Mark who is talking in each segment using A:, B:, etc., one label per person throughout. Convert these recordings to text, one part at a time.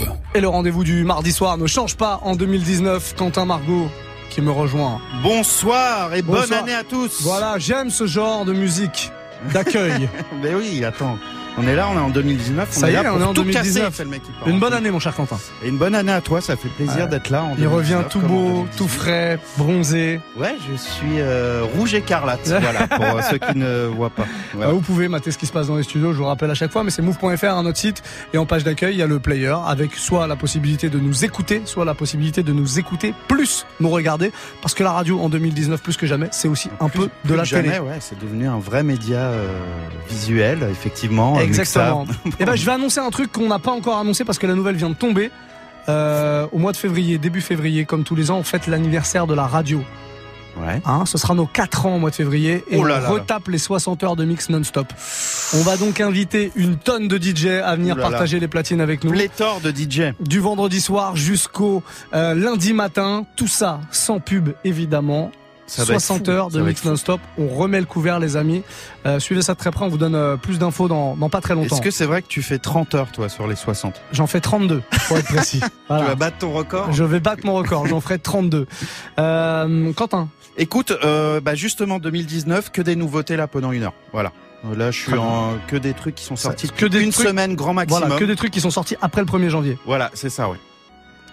A: Move.
B: Et le rendez-vous du mardi soir ne change pas en 2019. Quentin Margot qui me rejoint.
C: Bonsoir et bonne
B: Bonsoir.
C: année à tous.
B: Voilà, j'aime ce genre de musique d'accueil.
C: Mais oui, attends. On est là, on est en 2019.
B: Ça
C: on
B: y
C: est
B: est,
C: là
B: on
C: pour
B: est en
C: tout
B: 2019.
C: casser, fait le mec qui part.
B: Une bonne année, mon cher Quentin.
C: Et une bonne année à toi, ça fait plaisir d'être là. En
B: Il revient
C: 2019,
B: tout beau,
C: 2018.
B: tout frais, bronzé.
C: Ouais, je suis euh, rouge écarlate, voilà, pour euh, ceux qui ne voient pas. Voilà.
B: Euh, Vous pouvez mater ce qui se passe dans les studios, je vous rappelle à chaque fois, mais c'est move.fr, un autre site. Et en page d'accueil, il y a le player avec soit la possibilité de nous écouter, soit la possibilité de nous écouter, plus nous regarder. Parce que la radio en 2019, plus que jamais, c'est aussi un
C: Plus-
B: peu de la télé.
C: ouais, c'est devenu un vrai média euh, visuel, effectivement.
B: Exactement. Et ben, je vais annoncer un truc qu'on n'a pas encore annoncé parce que la nouvelle vient de tomber. Euh, au mois de février, début février, comme tous les ans, on fête l'anniversaire de la radio.
C: Ouais.
B: Hein, ce sera nos 4 ans au mois de février et
C: Oh là
B: on
C: là là.
B: retape les 60 heures de mix non-stop. On va donc inviter une tonne de DJ à venir
C: Oh
B: partager les platines avec nous.
C: Pléthore de DJ.
B: Du vendredi soir jusqu'au euh, lundi matin, tout ça sans pub évidemment.
C: Ça va être
B: 60
C: fou.
B: heures de mix non-stop. On remet le couvert les amis. Euh, suivez ça de très près, on vous donne euh, plus d'infos dans, dans pas très longtemps.
C: Est-ce que c'est vrai que tu fais 30 heures, toi, sur les 60
B: J'en fais 32 pour être précis. Voilà.
C: Tu vas battre ton record?
B: Je vais battre mon record, j'en ferai 32. Euh, Quentin,
C: Écoute, euh, bah justement 2019, que des nouveautés là pendant une heure. Voilà. Euh, Là, je suis en que des trucs qui sont sortis
B: que des
C: une
B: trucs-
C: semaine grand maximum.
B: voilà, que des trucs qui sont sortis après le 1er janvier.
C: Voilà, c'est ça, oui.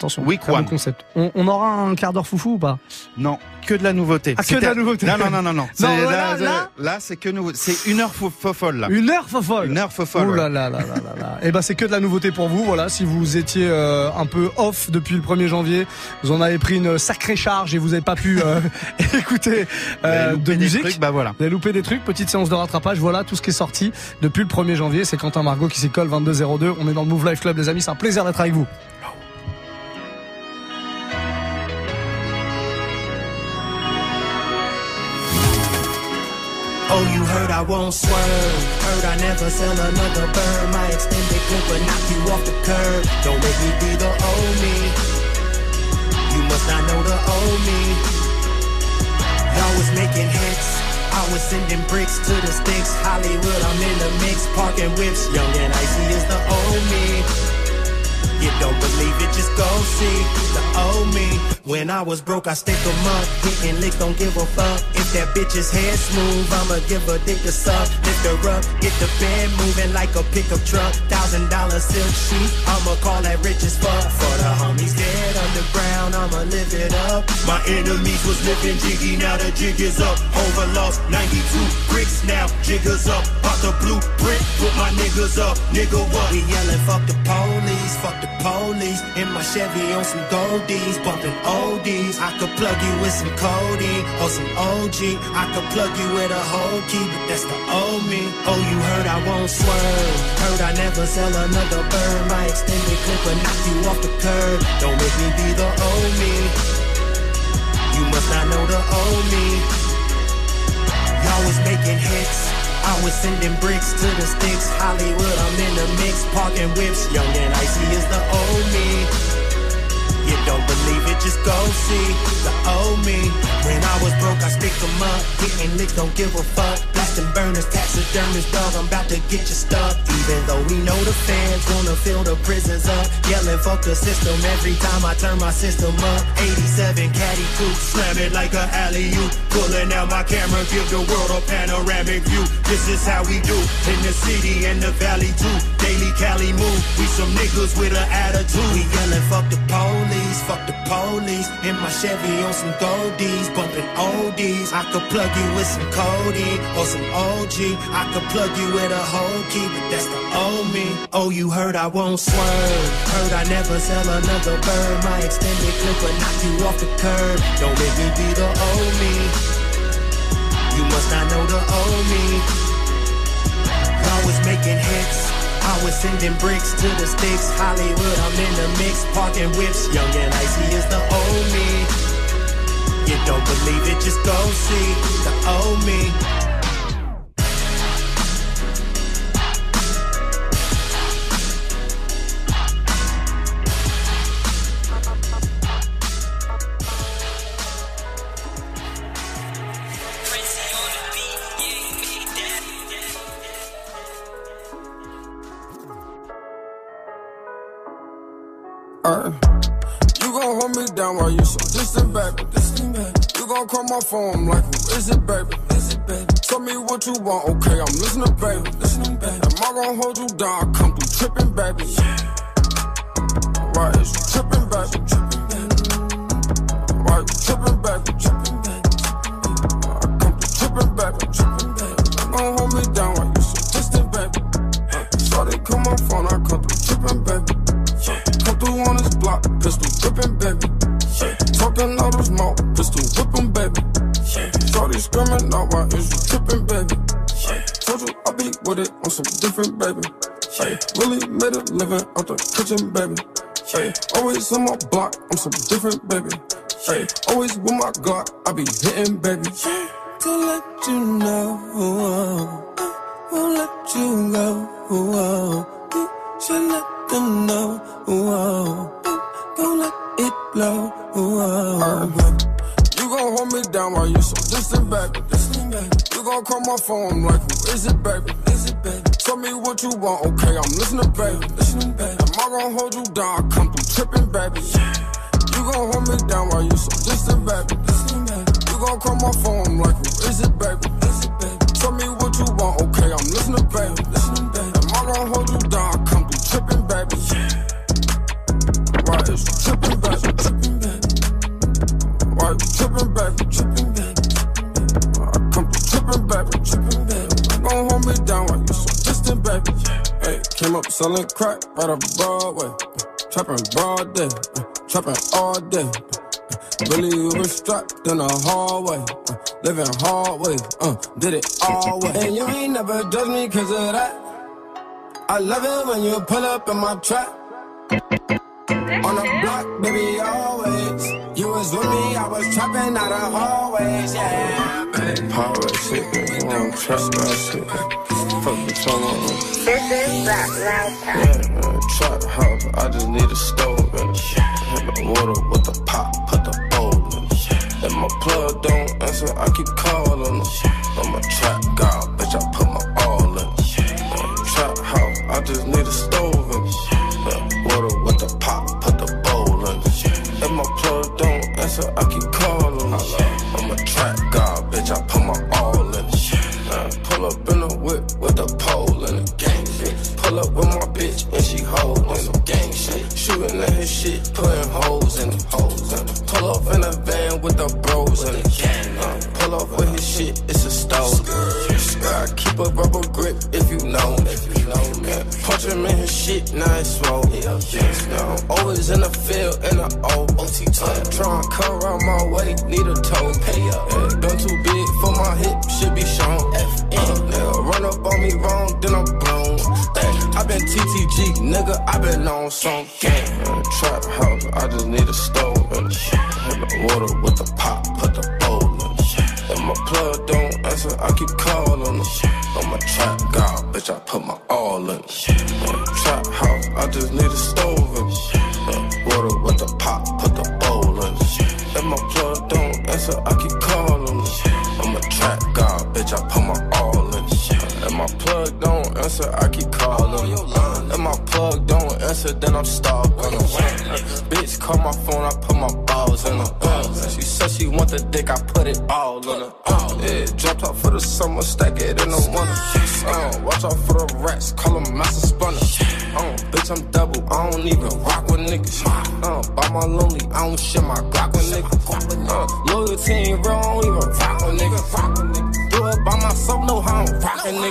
B: Attention,
C: Week one.
B: concept. On, on aura un quart d'heure foufou ou pas?
C: Non, que de la nouveauté.
B: Ah, que de la nouveauté.
C: Non, non, non, non, non.
B: Là,
C: c'est-
B: là-
C: là, c'est que nouveau. C'est une heure faux, faux folle là.
B: Une heure fofolle
C: Une heure faux folle.
B: Oh
C: ouais.
B: là là là là là là. Et ben c'est que de la nouveauté pour vous. Voilà, si vous étiez euh, un peu off depuis le 1er janvier, vous en avez pris une sacrée charge et vous n'avez pas pu euh, écouter euh, de
C: des
B: musique.
C: trucs, bah voilà.
B: Vous avez loupé des trucs, petite séance de rattrapage, voilà tout ce qui est sorti depuis le 1er janvier. C'est Quentin Margot qui s'y colle 2202. On est dans le Move Life Club les amis, c'est un plaisir d'être avec vous.
D: I won't swerve. Heard I never sell another bird. My extended clip will knock you off the curb. Don't make me be the old me. You must not know the old me. Y'all was making hits. I was sending bricks to the sticks. Hollywood, I'm in the mix. Parking whips. Young and icy is the old me. You don't believe it, just go see the old me. When I was broke, I stick 'em up. Hitting licks, don't give a fuck. If that bitch's head smooth, I'ma give a dick a suck. Lift her up, get the bed moving like a pickup truck. Thousand dollar silk sheet, I'ma call that rich as fuck. For the homies dead underground, I'ma live it up. My enemies was living jiggy, now the jig is up. Over lost 92 bricks now, jiggers up. Pop the blueprint, put my niggas up. Nigga, what? We yelling, fuck the police, fuck the police. In my Chevy on some goldies, bumping oldies. I could plug you with some codeine or some OG. I could plug you with a whole key, but that's the old me. Oh, you heard I won't swerve. Heard I never sell another bird. My extended clip will knock you off the curb. Don't make me be the old me. You must not know the old me. Y'all was making hits. I was sending bricks to the sticks. Hollywood, I'm in the mix. Parking whips. Young and icy is the old me. You don't believe just go see the old me. When I was broke, I stick 'em up. Hitting licks, don't give a fuck. Blasting burners, taxidermists, dog. I'm about to get you stuck. Even though we know the fans wanna fill the prisons up. Yelling, fuck the system every time I turn my system up. 87 caddy coupe, slam it like a alley oop. Pulling out my camera, give the world a panoramic view. This is how we do in the city and the valley too. Daily Cali move, we some niggas with an attitude. We yelling, fuck the police, fuck the police. In my Chevy on some goldies, bumping oldies. I could plug you with some Cody or some OG. I could plug you with a whole key, but that's the old me. Oh, you heard I won't swerve. Heard I never sell another bird. My extended clip will knock you off the curb. Don't make me be the old me. You must not know the old me. I was making hits. I was sending bricks to the sticks. Hollywood, I'm in the mix. Parking whips. Young and icy is the old me. You don't believe it, just go see the old me.
E: Me while you so distant, baby. Distant, baby. You gon' call my phone, like, who is it, baby? Is it, baby? Tell me what you want, okay, I'm listening, baby. Listening, baby. Am I gon' hold you down? I come through tripping, baby. Why is you tripping, baby? Tripping, baby. Why you tripping, baby? Tripping, baby. I come through tripping, baby. Tripping, baby. Gon' hold me down while you so distant, baby. Uh, Shorty call my phone, I come through tripping, baby. Always on my block, I'm some different, baby. Hey, Always with my Glock, I be hitting, baby. To let you know, won't let you go. You should let them know. Don't let it blow. Uh. Gon' hold me down while you so distant, baby. Distant, baby. You gon' call my phone like, who is it, baby? Is it, baby? Tell me what you want, okay? I'm listening, baby. Listening, baby. Am I gon' hold you down? I come through tripping, baby. You gon' hold me down while you so distant, baby. Distant, baby. You gon' call my phone like, who is it, baby? Is it, baby? Tell me what you want, okay? I'm listening, baby. Listening, baby. Am I gon' hold you down? I come through tripping, baby. Why is you tripping, baby? Tripping, baby. Why you tripping, baby? Tripping, baby. I come through tripping, baby. Tripping, baby. Gon' hold me down while you so distant, baby. Hey, came up selling crack right off Broadway. Trapping broad day, trapping all day. Really was strapped in the hallway, living hard way, uh, did it all way. And you ain't never judge me cause of that. I love it when you pull up in my trap. On the block, baby, always. You was with me, I was trapping out of hallways, yeah.
A: Power shit, you want trust that shit. Fuck the tongue on me.
F: This is Rap Loud
A: Time. Yeah, uh, trap house, I just need a stove and hit the water with the pop, put the bowl in it. And my plug don't answer, I keep calling her. I'm a trap god, bitch, I put my all in it. Trap house, I just need a stove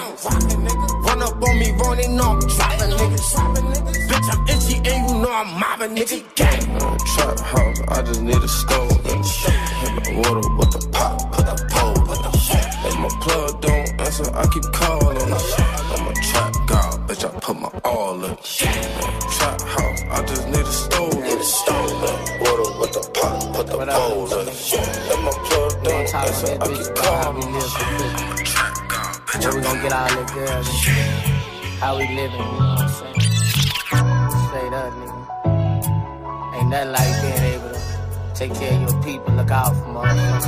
A: niggas. Run up on me, wrong, they know dropping niggas. Bitch, I'm itchy, and you know I'm mobbing niggas. Gang. Uh, trap house, I just need a stove. And hit the water with the pop, put the pole. And my plug don't answer, I keep calling. I'm a trap god, bitch, I put my all in. Trap house, I just need a stove. Need a stove. Water with the pop, put the pole in. And my plug don't answer, I keep calling
G: where we gonna get all the girls How we living, you know what I'm saying? Straight up, nigga. Ain't nothing like being able to take care of your people, look out for motherfuckers.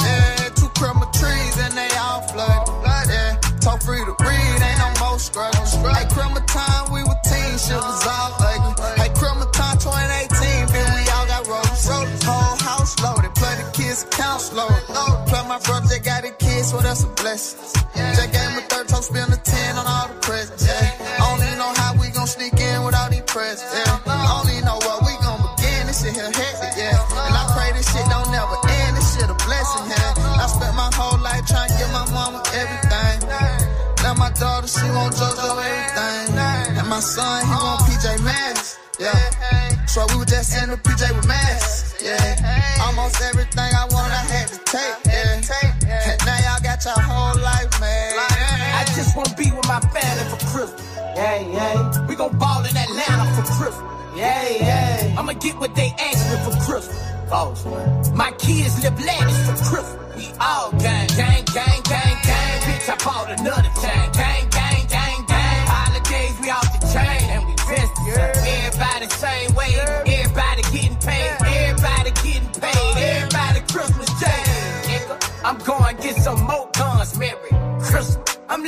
H: Yeah, two Christmas trees and they all flooded. Flood. Talk free to read, ain't no more struggles. Hey, Christmas time, we were teens, shit was all ugly. Hey, Christmas time 2018, bitch, we all got roads. Whole house loaded, plenty kids' accounts loaded. Plug my brother, got it kids, so that's a blessing. Jack gave me third toe, spend a 10 on all the presents. Yeah. I don't even know how we gon' sneak in without these presents. Yeah. I don't even know what we gon' begin. This shit here hectic, yeah. And I pray this shit don't never end. This shit a blessing, yeah. I spent my whole life trying to get my mama everything. Now my daughter, she won't JoJo everything. And my son, he want PJ Masks. Yeah. So we were just in the PJ with masks. Yeah. Almost everything I want, I had to take. Yeah your whole life, man.
I: I just wanna be with my family for Christmas. Yeah, yeah. We gon' ball in Atlanta for Christmas. Yeah, yeah. I'ma get what they ask me for Christmas. Boss, man. My kids live lavish for Christmas. We all gang, gang, gang, gang, gang.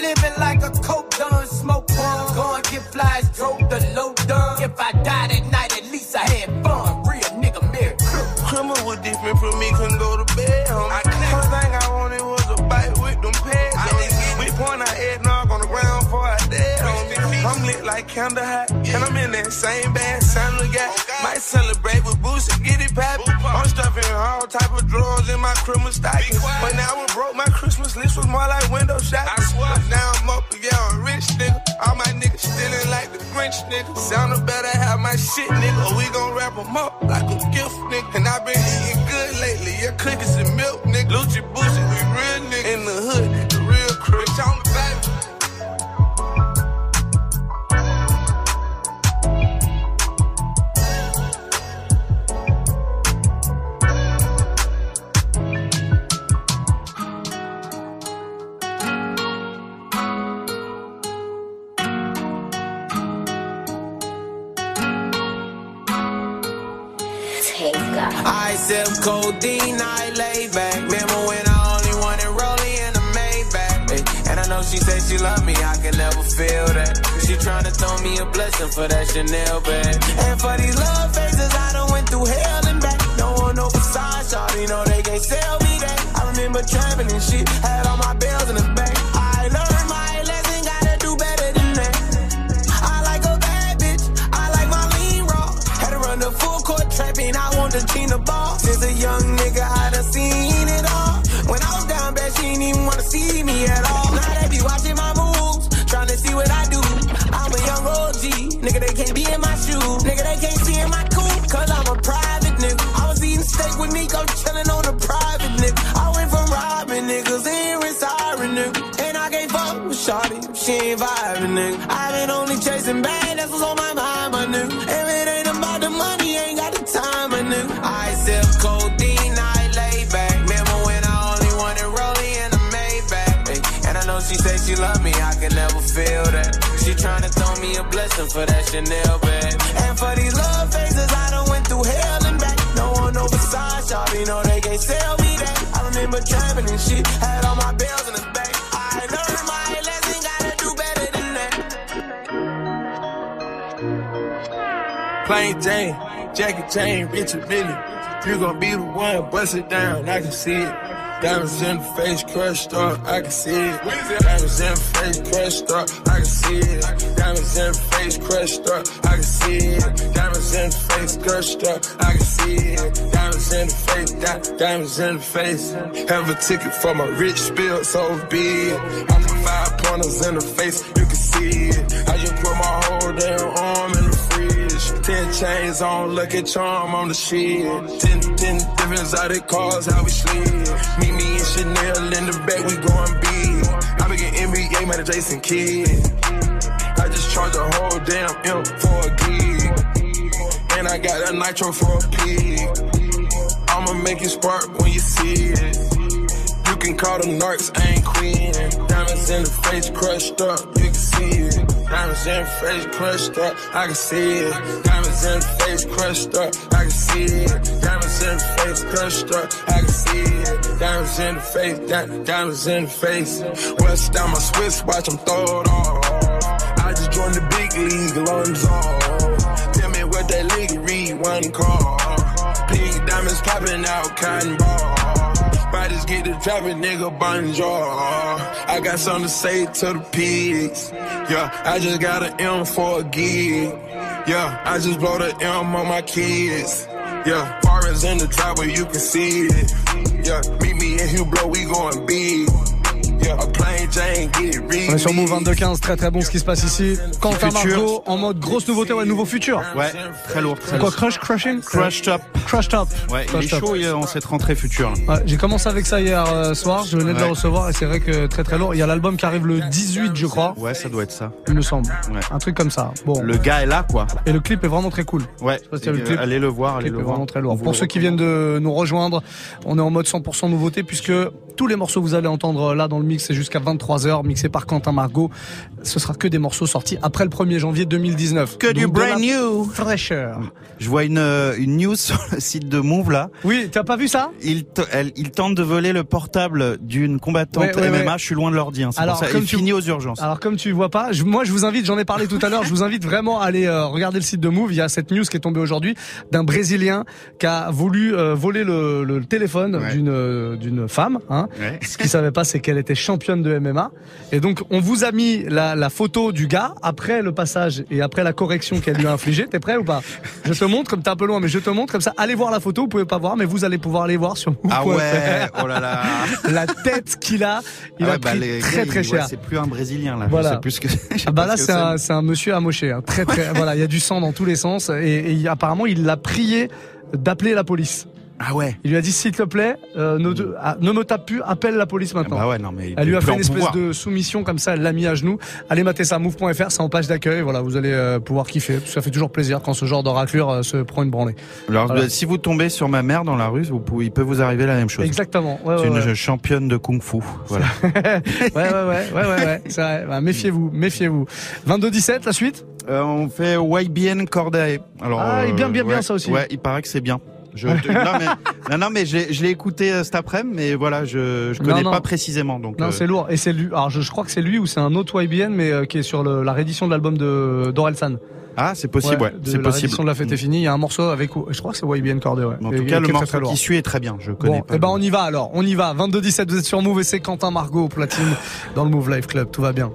I: Living like a coke done, smoke one. Going get flies, drove the low done. If I died at night, at least I had fun. Real nigga, Christmas.
J: Criminal was different from me, couldn't go to bed, homie. First thing I wanted was a bite with them pads on. We point our head knock on the ground for our dead homie. I'm lit like candle hot, and I'm in that same band, Sandra oh, got. Might celebrate with boots and get it poppin'. I'm stuffing all type of drawers in my Christmas stockings. But now I broke, my Christmas list was more like window shopping. Nigga. Sound better have my shit, nigga, or we gon' wrap 'em up like a gift,
I: she say she love me, I can never feel that. She tryna throw me a blessing for that Chanel bag. And for these love faces, I done went through hell and back. No one no facade, shawty, know they can't sell me that. I remember trapping and shit, had all my bells in the back. I learned my lesson, gotta do better than that.
J: Plain Jane, Jackie Jane, Richard Billy. You gon' be the one, bust it down, I can see it. Diamonds in the face, crushed up, I can see it. Diamonds in the face, crushed up, I can see it. Diamonds in the face, crushed up, I can see it. Diamonds in the face, crushed up, I can see it. Diamonds in the face, di- diamonds in the face. Have a ticket for my rich spill, so big. I put five pointers in the face, you can see it. I just put my whole damn arm. Ten chains on, lucky charm on the shit. Ten, ten different exotic cars, how we slid. Meet me and Chanel in the back, we going big. I begin NBA, man, Jason Kidd. I just charge a whole damn M for a gig. And I got a nitro for a pig. I'ma make it spark when you see it. Can call them narcs, I ain't queen. Diamonds in the face crushed up, you can see it. Diamonds in the face crushed up, I can see it. Diamonds in the face crushed up, I can see it. Diamonds in the face crushed up, I can see it. Diamonds in the face, di- diamonds in the face. West down my Swiss watch, them throw it off. I just joined the big league, Lonzo. Tell me what that league read, one call. Pink diamonds popping out, cotton ball. Bodies
K: get to dropping, nigga, bonjour. I got something to say to the pigs. Yeah, I just got an M for a gig. Yeah, I just blow the M on my kids. Yeah, far as in the driveway, you can see it. Yeah, meet me in Hublot, we going big.
B: On est sur Move 22-15, très très bon ce qui se passe ici. Quentin
C: Futur.
B: Margot en mode grosse nouveauté, ouais, nouveau futur.
C: Ouais, très lourd, très
B: Quoi. Crush, Crushing?
C: Crush Top.
B: Crush Top.
C: Ouais, il
B: Crush
C: est
B: Top.
C: chaud en cette rentrée future.
B: Ouais, j'ai commencé avec ça hier euh, soir, je venais de le
C: Ouais.
B: recevoir et c'est vrai que très très lourd. Il y a l'album qui arrive le 18 je crois,
C: Ouais, ça doit être ça.
B: il me semble.
C: Ouais.
B: Un truc comme ça. Bon.
C: Le gars est là, quoi.
B: Et le clip est vraiment très cool.
C: Ouais,
B: pas si le clip.
C: allez le voir,
B: Le
C: allez
B: clip
C: le
B: est
C: voir.
B: vraiment très lourd. Pour
C: le
B: ceux qui viennent de nous rejoindre, on est en mode 100% nouveauté puisque tous les morceaux que vous allez entendre là dans le mix, c'est jusqu'à 23h, mixé par Quentin Margot. Ce sera que des morceaux sortis après le 1er janvier 2019.
C: Que du brand new.
B: Fraîcheur.
C: Je vois une, euh, une news sur le site de Move là.
B: Oui, t'as pas vu ça?
C: Il, elle- il tente de voler le portable d'une combattante
B: Ouais, ouais,
C: MMA.
B: ouais.
C: Je suis loin de l'ordi. Hein, c'est
B: Alors,
C: pour ça.
B: comme tu-
C: finit aux urgences.
B: Alors comme tu vois pas, je- moi je vous invite, j'en ai parlé tout à l'heure, je vous invite vraiment à aller euh, regarder le site de Move. Il y a cette news qui est tombée aujourd'hui d'un Brésilien qui a voulu euh, voler le, le téléphone d'une euh, d'une femme. Hein.
C: Ouais.
B: Ce qu'il savait pas, c'est qu'elle était championne de MMA. Et donc on vous a mis la, la photo du gars après le passage et après la correction qu'elle lui a infligée. T'es prêt ou pas? Je te montre, comme t'es un peu loin, mais je te montre comme ça. Allez voir la photo, vous pouvez pas voir, mais vous allez pouvoir aller voir sur Move.
C: Ah ouais, oh là là.
B: La tête qu'il a, il
C: Ah
B: a
C: ouais, bah,
B: pris
C: les
B: très très
C: ouais,
B: cher.
C: c'est plus un Brésilien là.
B: Voilà.
C: Je sais plus que.
B: Ah bah là c'est un, monsieur amoché, hein. très très voilà, il y a du sang dans tous les sens et, apparemment il l'a prié d'appeler la police.
C: Ah ouais.
B: Il lui a dit s'il te plaît, euh, ne, te- ah, ne me tape plus, appelle la police
C: Ah
B: maintenant.
C: Bah ouais, non mais.
B: Elle lui a fait une espèce
C: pouvoir.
B: de soumission comme ça, elle l'a mis à genoux. Allez mater ça, move.fr, c'est en page d'accueil. Voilà, vous allez euh, pouvoir kiffer. Ça fait toujours plaisir quand ce genre de raclure euh, se prend une branlée.
C: Alors,
B: Voilà.
C: si vous tombez sur ma mère dans la rue, vous pouvez, il peut vous arriver la même chose.
B: Exactement. Ouais,
C: C'est
B: ouais,
C: une championne de kung-fu. Voilà.
B: ouais, ouais, ouais, ouais, ouais, ouais. C'est vrai. Bah, méfiez-vous, méfiez-vous. 22-17, la suite?
C: Euh, on fait YBN Cordae. Alors,
B: Ah, il est bien, bien, bien, ça aussi.
C: Ouais, il paraît que c'est bien. Je, non, mais, non, non, mais j'ai- je l'ai écouté euh, cet après-midi, mais voilà, je, je
B: Non,
C: connais
B: non.
C: pas précisément. Donc,
B: Non,
C: euh,
B: c'est lourd. Et c'est lui. Alors, je, je crois que c'est lui ou c'est un autre YBN, mais euh, qui est sur le- la réédition de l'album de d'Orelsan.
C: ah, c'est possible, ouais,
B: de
C: c'est
B: la
C: possible.
B: réédition de la fête est finie. Il y a un morceau avec, je crois que c'est YBN Cordé, ouais.
C: En
B: Et-
C: tout
B: et
C: cas,
B: qui
C: le
B: est très, très
C: morceau
B: lourd.
C: qui suit est très bien. Je connais
B: Bon,
C: pas.
B: eh ben
C: le-
B: on y va alors, on y va. 22-17, vous êtes sur Move et c'est Quentin Margot au platine dans le Move Life Club. Tout va bien.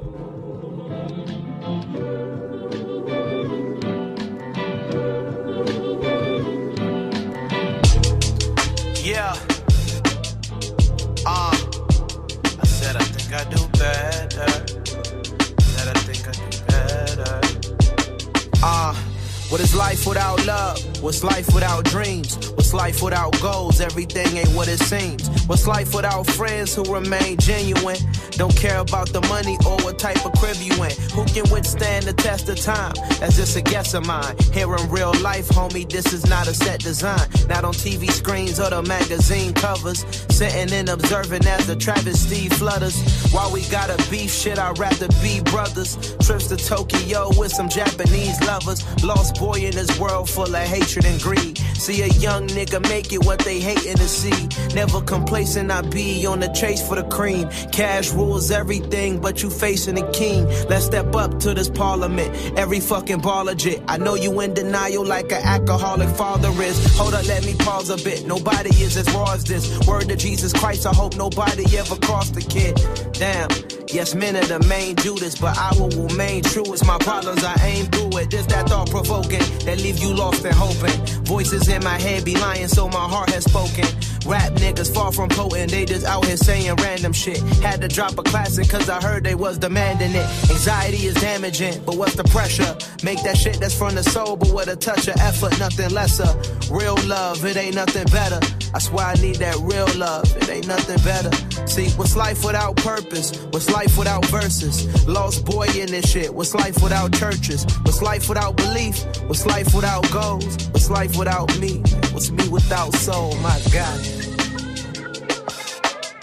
L: What is life without love? What's life without dreams? Life without goals? Everything ain't what it seems. What's life without friends who remain genuine? Don't care about the money or what type of crib you in. Who can withstand the test of time? That's just a guess of mine. Here in real life, homie, this is not a set design. Not on TV screens or the magazine covers. Sitting and observing as the travesty flutters. While we got a beef shit, I'd rather be brothers. Trips to Tokyo with some Japanese lovers. Lost boy in this world full of hatred and greed. See a young nigga make it what they hating to see. Never complacent, I be on the chase for the cream. Cash rules everything, but you facing the king. Let's step up to this parliament. Every fucking ball legit. I know you in denial like an alcoholic father is. Hold up, let me pause a bit. Nobody is as raw as this. Word to Jesus Christ, I hope nobody ever crossed the kid. Damn. Yes, men are the main Judas, but I will remain true. It's my problems, I aim through it. This that thought provoking that leave you lost and hoping. Voices in my head be lying, so my heart has spoken. Rap niggas far from potent, they just out here saying random shit. Had to drop a classic cause I heard they was demanding it. Anxiety is damaging, but what's the pressure? Make that shit that's from the soul, but with a touch of effort, nothing lesser. Real love, it ain't nothing better. That's why I need that real love, it ain't nothing better. See, what's life without purpose? What's life without verses? Lost boy in this shit. What's life without churches? What's life without belief? What's life without goals? What's life without me? What's me without soul? My God.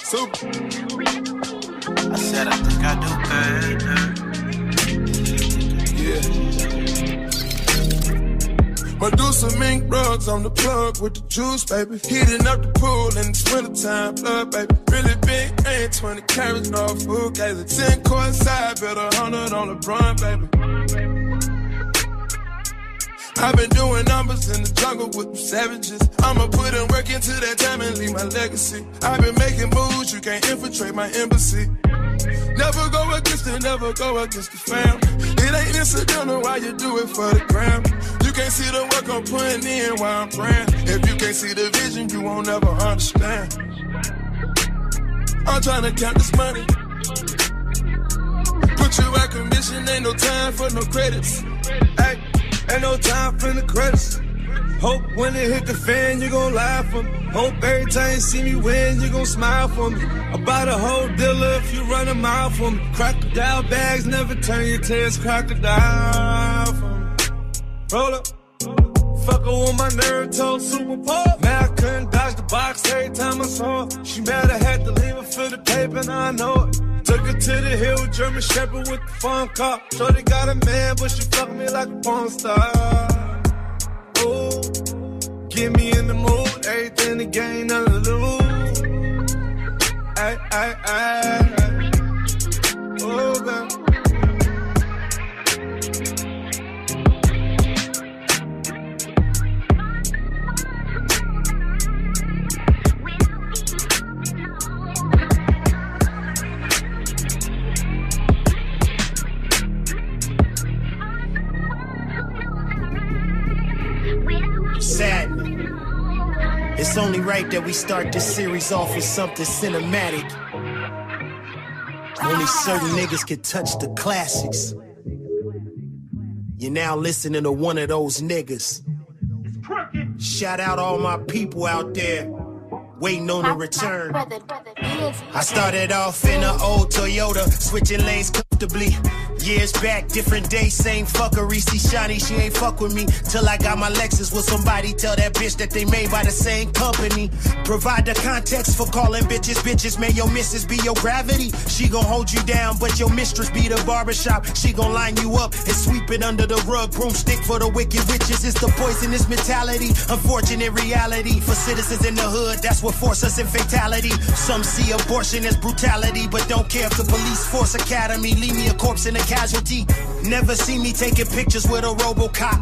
K: Super.
L: I said I think I do better.
K: Yeah. Medusa mink rugs on the plug with the juice, baby. Heating up the pool in the wintertime, blood, baby. Really big, ain't 20 carats, no food, gazer. 10 court side, bet a 100 on the front, baby. I've been doing numbers in the jungle with them savages. I'ma put in work into that time and leave my legacy. I've been making moves, you can't infiltrate my embassy. Never go against it, never go against the fam. It ain't incidental why you do it for the gram. You can't see the work I'm putting in while I'm praying. If you can't see the vision, you won't ever understand. I'm trying to count this money. Put you out commission, ain't no time for no credits. Ain't no time for the credits. Hope when it hit the fan, you gon' laugh for me. Hope every time you see me win, you gon' smile for me. About a whole dealer if you run a mile for me. Crocodile bags never turn your tears crocodile for me. Roll up. Fucker with my nerve told super pop. Man, I couldn't dodge the box every time I saw her. She mad I had to leave her for the paper, now I know it. Took her to the hill, German Shepherd with the phone call. Shorty got a man, but she fuck me like a porn star. Oh, get me in the mood, everything to gain, nothing to lose. Ay, ay, ay. Oh, baby.
D: Right that we start this series off with something cinematic. Only certain niggas can touch the classics. You're now listening to one of those niggas. Shout out all my people out there waiting on a return. I started off in an old Toyota, switching lanes comfortably. Years back, different day, same fuckery. See Shiny, she ain't fuck with me. Till I got my Lexus. Will somebody tell that bitch that they made by the same company? Provide the context for calling bitches bitches. May your missus be your gravity. She gon' hold you down, but your mistress be the barbershop. She gon' line you up and sweep it under the rug. Broomstick for the wicked witches. It's the poisonous mentality. Unfortunate reality for citizens in the hood. That's what force us in fatality. Some see abortion as brutality, but don't care if the police force academy. Leave me a corpse in a casualty. Never see me taking pictures with a Robocop.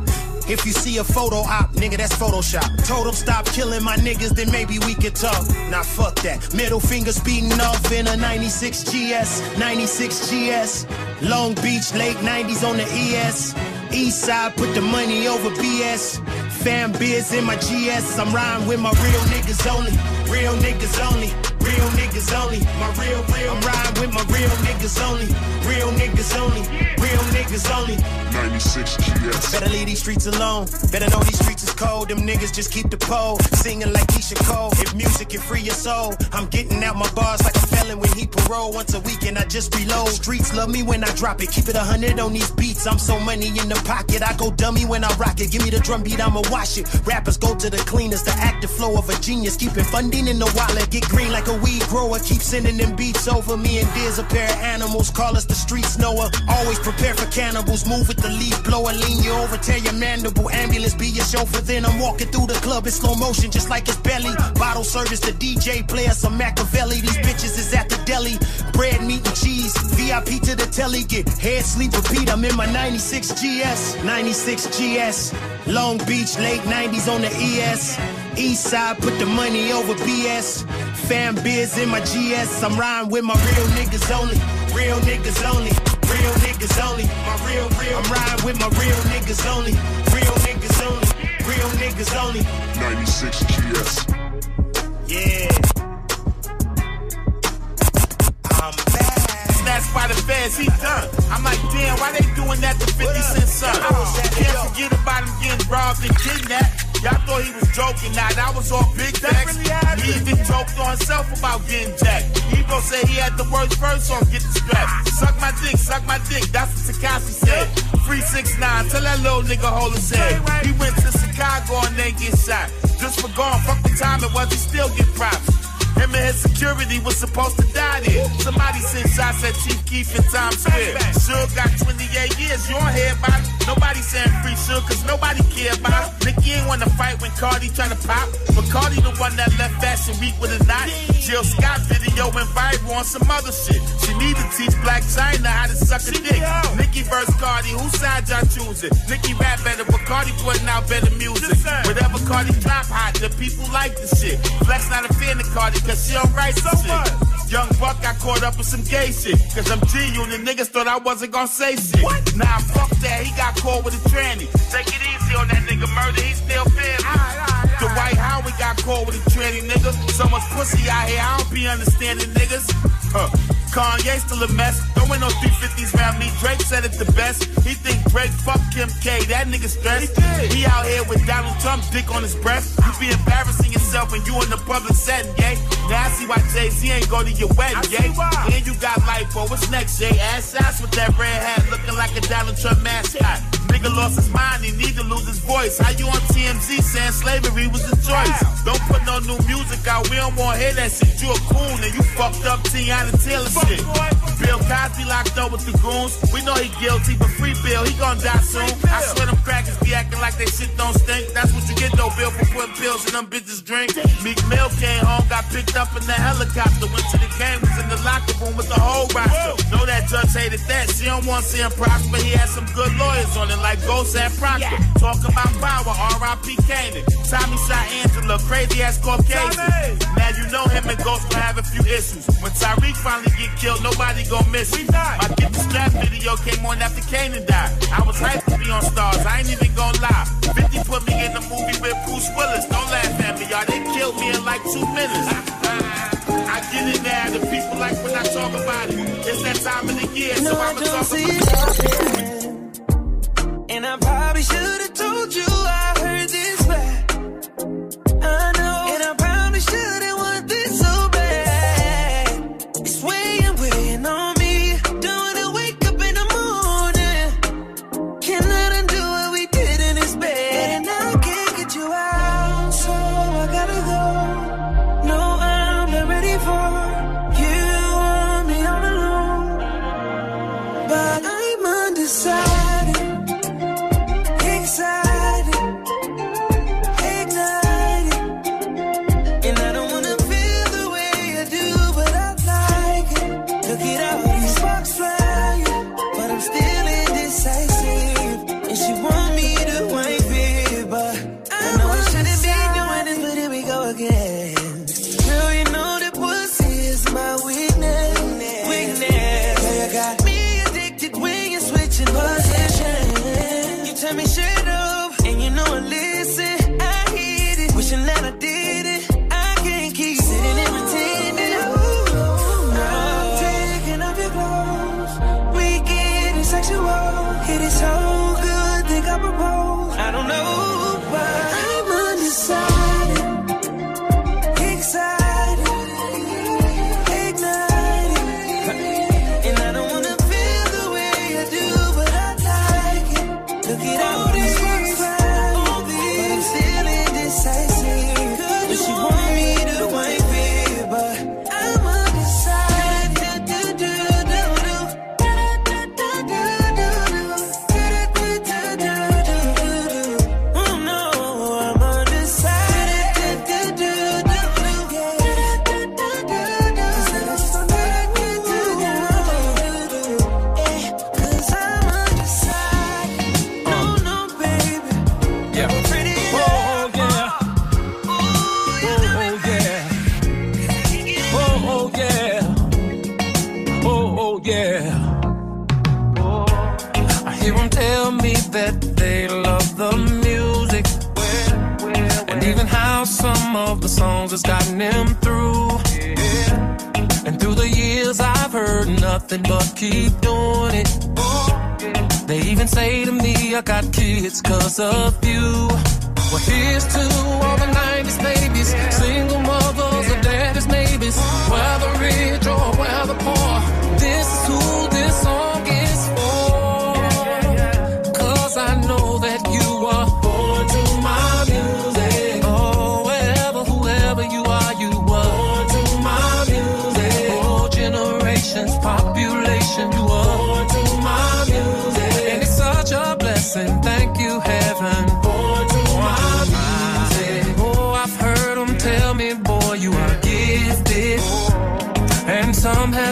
D: If you see a photo op, nigga, that's Photoshop. Told him stop killing my niggas, then maybe we could talk. Nah, fuck that. Middle finger speeding off in a 96 GS, 96 GS. Long Beach, late 90s on the ES. East side, put the money over BS. Fam biz in my GS. I'm riding with my real niggas only. Real niggas only. Real niggas only. My real, real. I'm riding with my real niggas only. Real niggas only. Real niggas only.
M: 96 GS.
D: Better leave these streets alone. Better know these streets is cold. Them niggas just keep the pole. Singing like Keyshia Cole. If music can free your soul, I'm getting out my bars like a felon when he parole. Once a week and I just reload. Streets love me when I drop it. Keep it a hundred on these beats. I'm so money in the pocket. I go dummy when I rock it. Give me the drum beat, I'ma wash it. Rappers go to the cleaners. The active flow of a genius. Keeping funding in the wallet. Get green like a weed grower. Keep sending them beats over me and Diz a pair of animals. Call us the streets Noah. Always prepare for cannibals. Move with the leaf blower. Lean you over, tear your mandible. Ambulance be your chauffeur. Then I'm walking through the club in slow motion, just like his belly. Bottle service, the DJ player some Machiavelli. These bitches is at the deli. Bread, meat, and cheese. VIP to the telly. Get head, sleep, repeat. I'm in my 96 GS. 96 GS. Long Beach, late 90s on the ES. East side, put the money over BS. Fam biz in my GS. I'm riding with my real niggas only. Real niggas only. Real niggas only. My real, real. I'm riding with my real niggas only. Real niggas only. Real niggas only.
M: 96 GS.
D: Yeah. I'm back.
N: Snatched by the feds, he done. I'm like, damn, why they doing that to 50 Cent son? Can't forget about him getting robbed and kidnapped. Y'all thought he was joking, now that was all big facts. He even joked on himself about getting jacked. He gon' say he had the worst verse on Get the Strap. Suck my dick, suck my dick, that's what Tekashi said. 369, tell that little nigga hold his head. He went to Chicago and then get shot. Just for going, fuck the time it was, he still get props. Him and his security was supposed to die there. Somebody sent shots at Chief Keef in Times Square. Suge got 28 years, you don't hear it. Nobody saying free should, cause nobody care about her. Nicki ain't wanna fight when Cardi try to pop. But Cardi the one that left Fashion Week with a knot. Jill Scott video went viral on some other shit. She need to teach Blac Chyna how to suck a dick. Nicki versus Cardi, whose side y'all choosing? Nicki rap better, but Cardi putting out better music. Whatever Cardi drop hot, the people like the shit. Flex not a fan of Cardi, cause she don't write the shit. Young Buck got caught up with some gay shit. Cause I'm G-Unit, niggas thought I wasn't gonna say shit. Nah, fuck that, he got caught with a tranny. Take it easy on that nigga murder, he still family. Dwight Howard got caught with a tranny nigga. So much pussy out here, I don't be understanding niggas. Huh. Kanye still a mess. Don't win no 350s round me. Drake said it the best. He think Drake fuck Kim K. That nigga stressed. He, out here with Donald Trump dick on his breast. You be embarrassing yourself when you in the public setting, yay. Now I see why Jay Z ain't go to your wedding, yay. And you got life, for what's next, Jay? Ass ass with that red hat, looking like a Donald Trump mascot. Nigga lost his mind, he need to lose his voice. How you on TMZ saying slavery was the choice? Don't put no new music out, we don't want to hear that shit. You a coon and you fucked up Teyana Taylor shit. Bill Cosby locked up with the goons. We know he guilty, but free Bill, he gonna die soon. I swear them crackers be acting like they shit don't stink. That's what you get though, Bill, for putting pills in them bitches drink. Meek Mill came home, got picked up in the helicopter, went to the game, was in the locker room with the whole roster. Know that judge hated that. She don't want to see him prosper. He had some good lawyers on it, like Ghost and Proctor. Talk about power, R.I.P. Kanan. Tommy shot Angela, crazy ass Caucasian. Now you know him and Ghost will have a few issues. When Tariq finally get killed, nobody gon' miss you. My Get the Strap video came on after Kanan died. I was hyped to be on stars, I ain't even gon' lie. 50 put me in the movie with Bruce Willis. Don't laugh at me, y'all. They killed me in like two minutes. I get it now, the people like when I talk about it. It's that time of the year, so
O: No, I
N: I'ma
O: don't
N: talk
O: see
N: about
O: it. And I probably should have told you I heard this back. I know. And I probably shouldn't want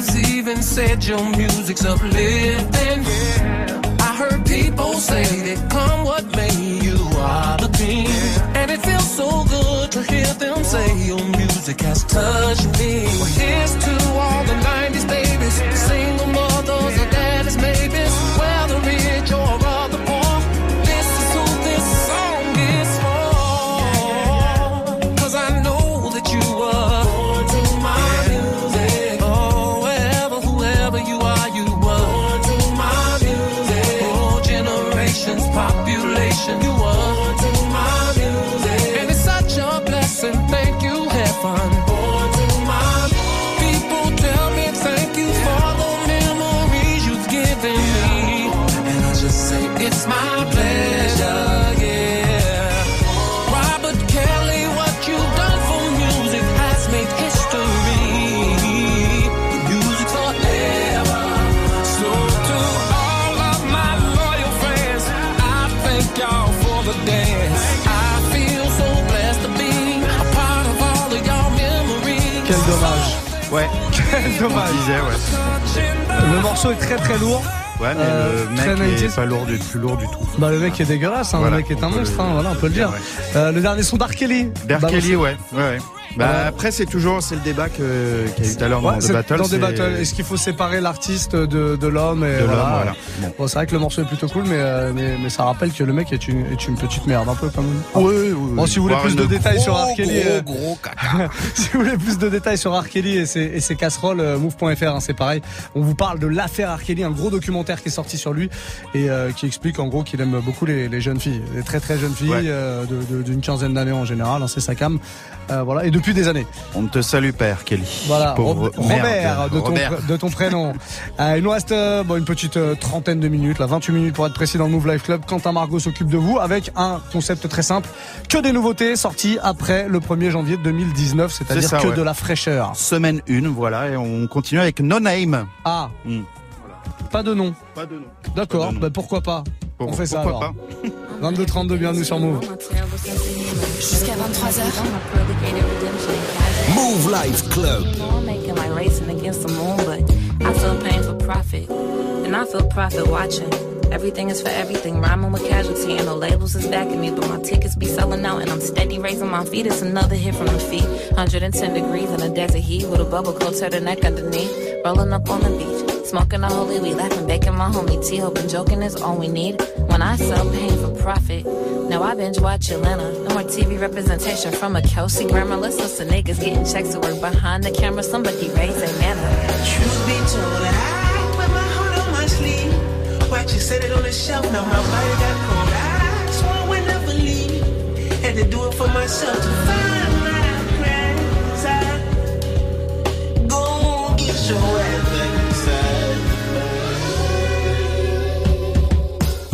O: some has even said your music's uplifting. I heard people say that come what may, you are the king. And it feels so good to hear them say your music has touched me. Well, here's to all the 90s babies, single mothers, the daddies, maybes, whether rich or
B: dommage. Le morceau est très très lourd.
C: Ouais, mais
B: Euh,
C: le mec est
B: 90s.
C: pas lourd du, plus lourd du tout.
B: Bah le mec est dégueulasse, hein,
C: Voilà,
B: le mec est un monstre,
C: le-
B: hein, voilà, on peut le dire.
C: ouais.
B: Euh, le dernier son d'Ar Kelly.
C: Derek
B: Balancé.
C: Kelly, ouais. ouais, ouais. Bah, après, c'est toujours c'est le débat que- qu'il y a eu tout à l'heure
B: Ouais,
C: dans The Battle.
B: dans. Est-ce qu'il faut séparer l'artiste de, de l'homme et
C: De l'homme,
B: voilà.
C: voilà. Bon.
B: Bon, c'est vrai que le morceau est plutôt cool, mais, euh, mais, mais ça rappelle que le mec est une, est une petite merde, un peu comme.
C: Oui, oui,
B: Bon, si vous voulez plus de détails sur
C: caca.
B: si vous voulez plus de détails sur R. Kelly et ses, et ses casseroles, euh, move.fr, hein, c'est pareil. On vous parle de l'affaire R. Kelly, un gros documentaire qui est sorti sur lui et euh, qui explique en gros qu'il aime beaucoup les, les jeunes filles, les très très jeunes filles
C: Ouais.
B: euh, d'une quinzaine d'années en général. hein, c'est sa cam, Euh, voilà. Et depuis des années.
C: On te salue, père Kelly.
B: Voilà,
C: Pauvre.
B: Robert, de ton,
C: Robert.
B: pr- de ton prénom. Euh, il nous reste euh, bon, une petite euh, trentaine de minutes, là, 28 minutes pour être précis dans le Move Life Club. Quentin Margot s'occupe de vous avec un concept très simple. Que des nouveautés sorties après le 1er janvier 2019, c'est-à-dire que
C: ouais.
B: de la fraîcheur.
C: Semaine 1, voilà, et on continue avec No Name.
B: Ah,
C: Hmm.
B: pas de nom.
C: Pas de nom.
B: D'accord, bah pourquoi pas
C: Pour-
B: On fait ça alors. 22-32, bienvenue sur Move.
P: Jusqu'à 23h.
Q: Move Life Club.
P: I'm making like racing against the moon, but I feel pain for profit. And I feel profit watching. Everything is for everything, rhyming with casualty, and no labels is backing me. But my tickets be selling out, and I'm steady raising my feet. It's another hit from the feet. 110 degrees in a desert heat with a bubble coat, turtleneck underneath. Rolling up on the beach, smoking a holy weed, laughing, baking my homie tea, hoping joking is all we need. When I sell pain for profit, now I binge watch Atlanta. No more TV representation from a Kelsey Grammer. Let's listen, niggas getting checks to work behind the camera. Somebody raise a manner.
R: Truth be told, I wear my heart on my sleeve. Watch you set it on the shelf, now my body got cold. I swore I would never leave. Had to do it for myself to find my presence. Go get your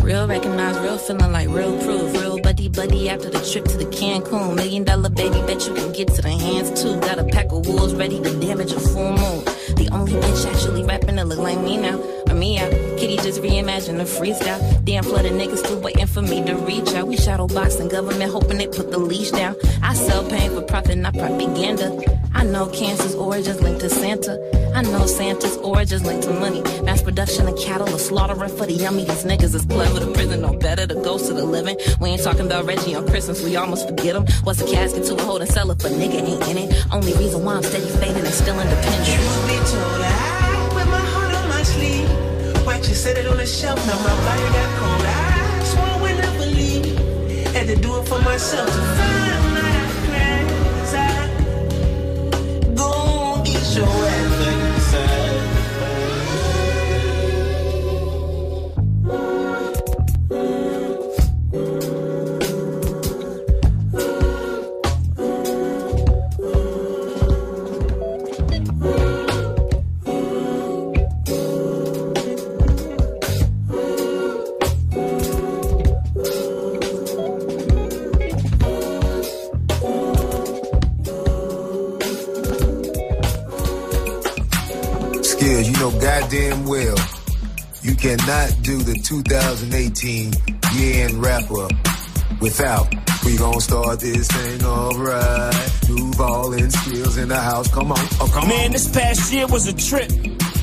P: Real recognize, real feeling like real proof. Real buddy buddy after the trip to the Cancun. Million dollar baby, bet you can get to the hands too. Got a pack of wolves ready freestyle. Damn flood of niggas still waiting for me to reach out. We shadow boxing government hoping they put the leash down. I sell pain for profit, not propaganda. I know cancer's origins linked to Santa. I know Santa's origins linked to money. Mass production of cattle, a slaughtering for the yummy. These niggas is clever. The prison no better. The ghost of the living. We ain't talking about Reggie on Christmas. We almost forget him. What's a casket to a holding cellar for nigga ain't in it. Only reason why I'm steady fading and still independent.
R: Truth be told, I You set it on the shelf, now my body got cold. I swore I would never leave. Had to do it for myself to find my presence. Go get your ass
Q: 2018 Yeah, and rapper without. We gon' start this thing alright. New ballin' skills in the house. Come on, oh come
S: Man,
Q: on.
S: this past year was a trip.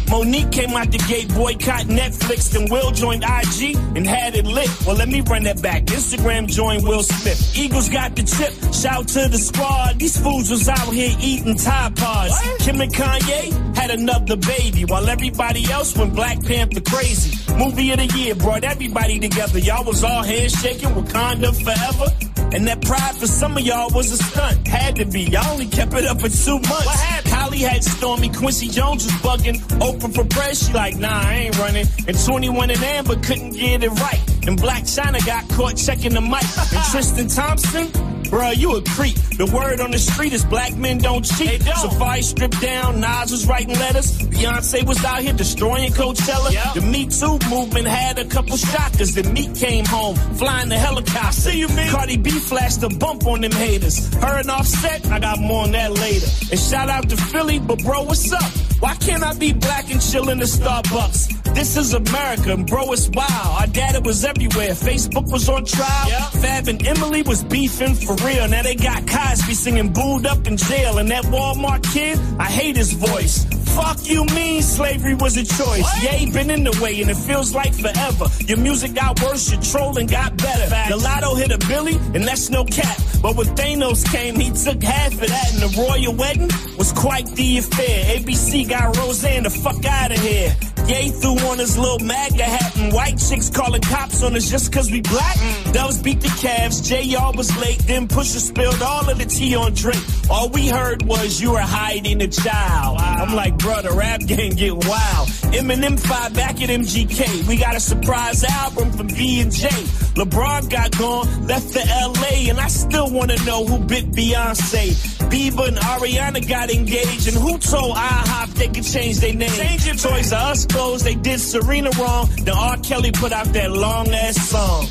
S: Monique came out the gate, boycott Netflix, then Will joined IG and had it lit. Well, let me run that back. Instagram joined Will Smith. Eagles got the chip. Shout to the squad. These fools was out here eating Tide Pods. Kim and Kanye had another baby, while everybody else went Black Panther crazy. Movie of the year brought everybody together. Y'all was all handshaking, Wakanda forever. And that pride for some of y'all was a stunt. Had to be. Y'all only kept it up for two months. What happened? Kylie had Stormy. Quincy Jones was bugging. Oprah for press. She like, nah, I ain't running. And 21 and Amber couldn't get it right. And Blac Chyna got caught checking the mic. and Tristan Thompson, Bruh, you a creep. The word on the street is black men don't cheat. Safari stripped down, Nas was writing letters. Beyonce was out here destroying Coachella. The Me Too movement had a couple shockers. The Meat came home, flying the helicopter. See you, man. Cardi B flashed a bump on them haters. Her and Offset, I got more on that later. And shout out to Philly, but bro, what's up? Why can't I be black and chill in the Starbucks? This is America, and bro, it's wild. Our data was everywhere. Facebook was on trial. Fab and Emily was beefing for real. Now they got Cosby singing booed up in jail. And that Walmart kid, I hate his voice. Fuck you mean slavery was a choice. Yeah, he been in the way and it feels like forever. Your music got worse, your trolling got better. The lotto hit a Billy and that's no cap. But when Thanos came, he took half of that and the royal wedding was quite the affair. ABC got Roseanne the fuck out of here. Ye threw on his little MAGA hat and white chicks calling cops on us just cause we black. Doves beat the Cavs, JR was late, then Pusha spilled all of the tea on Drake. All we heard was you were hiding a child. I'm like, brother, rap game get wild. Eminem five back at MGK. We got a surprise album from V and J. LeBron got gone, left to LA, and I still wanna know who bit Beyonce. Bieber and Ariana got engaged, and who told IHOP they could change their name? Change your Toys R Us closed, they did Serena wrong. Then R. Kelly put out that long ass song.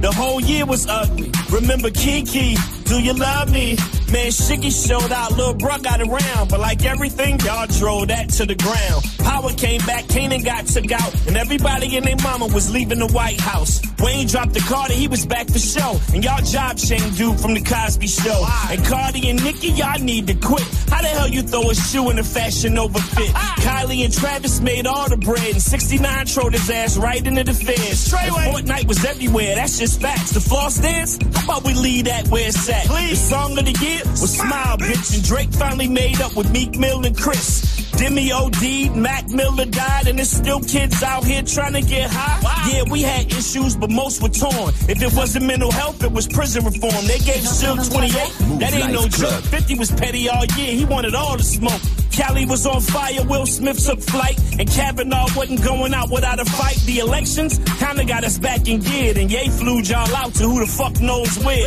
S: The whole year was ugly. Remember Kiki, do you love me? Man, Shiggy showed out, Lil Bruh got around, but like everything, y'all drove that to the ground. Power came back, Kanan got took out, and everybody and their mama was leaving the White House. Wayne dropped the Carter, he was back for show, and y'all job shamed dude from the Cosby Show. And Cardi and Nicki, y'all need to quit. How the hell you throw a shoe in a fashion overfit? Kylie and Travis made all the bread, and 69 trolled his ass right into the. And Fortnite was everywhere, that's just facts. The floss dance, how about we leave that where it's at? The song of the year was Smile, bitch, and Drake finally made up with Meek Mill and Chris. Demi OD'd, Mac Miller died, and there's still kids out here trying to get high. Yeah, we had issues, but most were torn. If it wasn't mental health, it was prison reform. They gave Still 28, that ain't no joke. 50 was petty all year, he wanted all the smoke. Cali was on fire, Will Smith took flight, and Kavanaugh wasn't going out without a fight. The elections kinda got us back in gear, and Ye flew y'all out to who the fuck knows where.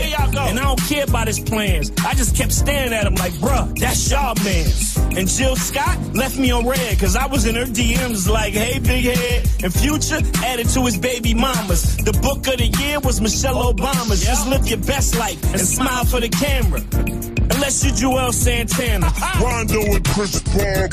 S: And I don't care about his plans. I just kept staring at him like, bruh, that's y'all mans. And Jill Scott left me on red, cause I was in her DMs like, hey, big head. And Future added to his baby mamas. The book of the year was Michelle Obama's. Just live your best life and smile for the camera. Unless you're Joel Santana.
M: Rondo and Chris Paul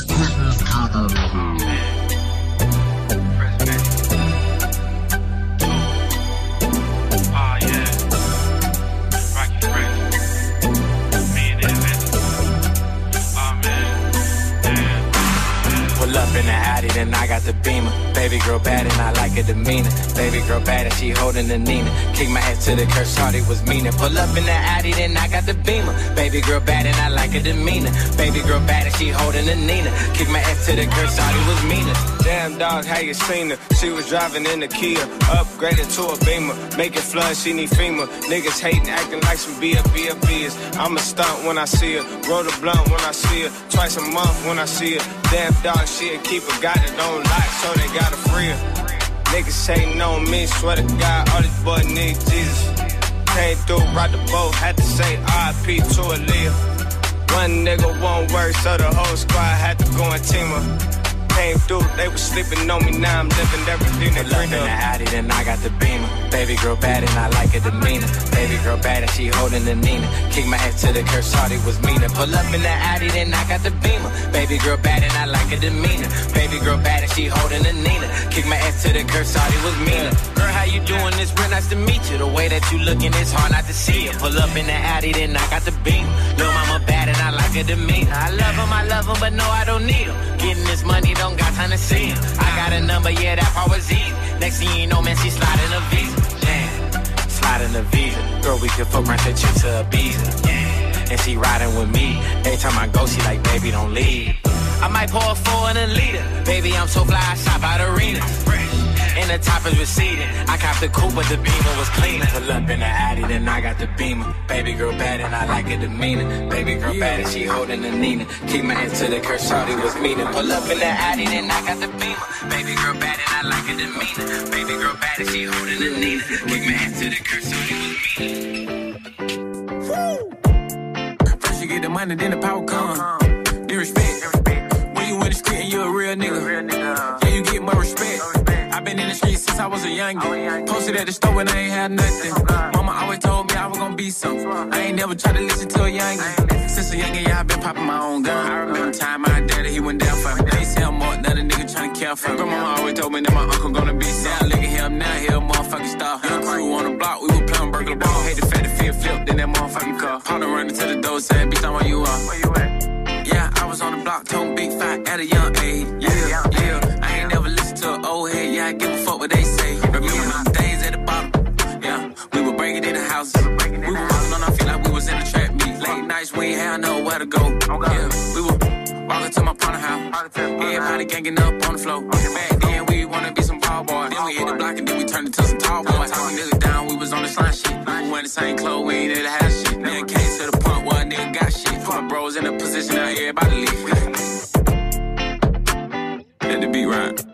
T: then I got the beamer. Baby girl bad and I like her demeanor. Baby girl bad and she holding the Nina. Kick my head to the curse, Hardy was meaner. Pull up in the Audi, then I got the beamer. Baby girl bad and I like her demeanor. Baby girl bad and she holding the Nina. Kick my head to the curse, Hardy was meaner.
U: Damn dog, how you seen her? She was driving in the Kia, upgraded to a Beamer. Making flood, she need FEMA. Niggas hating, acting like some BFBFBs. I'm a stunt when I see her. Roll the blunt when I see her. Twice a month when I see her. Damn dog, she a keeper. Got it on lock, so they gotta free her. Niggas hating on me, swear to God, all these boys need Jesus. Came through, brought the boat, had to say RIP to Aaliyah. One nigga, one word, so the whole squad had to go and team her. Came through, they was sleeping on me, now I'm living everything they
T: the
U: of.
T: Audi, then I got the beamer. Baby girl bad and I like her demeanor. Baby girl bad and she holding the Nina. Kick my ass to the curse, Shawty was meaner. Pull up in the Audi, then I got the beamer. Baby girl bad and I like her demeanor. Baby girl bad and she holding the Nina. Kick my ass to the curse, Shawty was meaner. Girl, how you doing? It's real nice to meet you. The way that you looking, it's hard not to see you. Pull up in the Audi, then I got the beamer. Lil' mama bad and I like her demeanor. I love him, I love him, but no, I don't need him. Getting this money, don't got time to see him. I got a number, yeah, that was easy. Next thing you know, man, she sliding a visa. Damn, sliding a visa. Girl, we could fuck right that to Ibiza. Yeah. And she riding with me. Every time I go, she like, baby, don't leave. I might pour a four in a liter. Baby, I'm so fly, I shop out arenas. And the top is receding. I copped the coupe, but the beamer was cleaner. Pull up in the Addy, then I got the beamer. Baby girl bad and I like her demeanor. Baby girl bad and she holding the Nina. Keep my hands to the curse, shawty was meaner. Pull up in the Addy, then I got the beamer. Baby girl bad and I like her demeanor. Baby girl bad and she holding the Nina. Keep my hands to the curse, shawty was meaner.
V: First you get the money, then the power come. Then respect. When you in the street you a real nigga. Yeah, you get more respect. In the street since I was a youngin'. Posted at the store when I ain't had nothing. Mama always told me I was gonna be something. I ain't never tried to listen to a youngin'. Since a youngin', yeah, I been popping my own gun. I remember time my daddy, he went down for me. They say I'm more than a nigga tryna care for me. Grandmama always told me that my uncle gonna be sad. Look at him now, he a motherfucking star. Young crew on the block, we was playing burger ball. Hate the fact that feel flip, then that motherfucking car. Partner running to the door saying, bitch, I'm where you are. Where you at? Yeah, I was on the block, told big fight at a young age. Yeah, yeah. To an old head. Yeah, I give a fuck what they say. Remember them days at the bottom. Yeah, we were breaking in the house. We were rolling on our feet like we was in the trap meet. Late nights, we ain't had nowhere to go. Yeah, we were walking to my partner house. Everybody ganging up on the floor. Back then, we wanna be some ball boys. Then we hit the block and then we turned into some tall boys. Time we niggas down, we was on the slime shit. We wearing the same clothes, we ain't in the house shit. Then came to the point where a nigga got shit. Put my bros in a position that everybody leave. Let the beat right.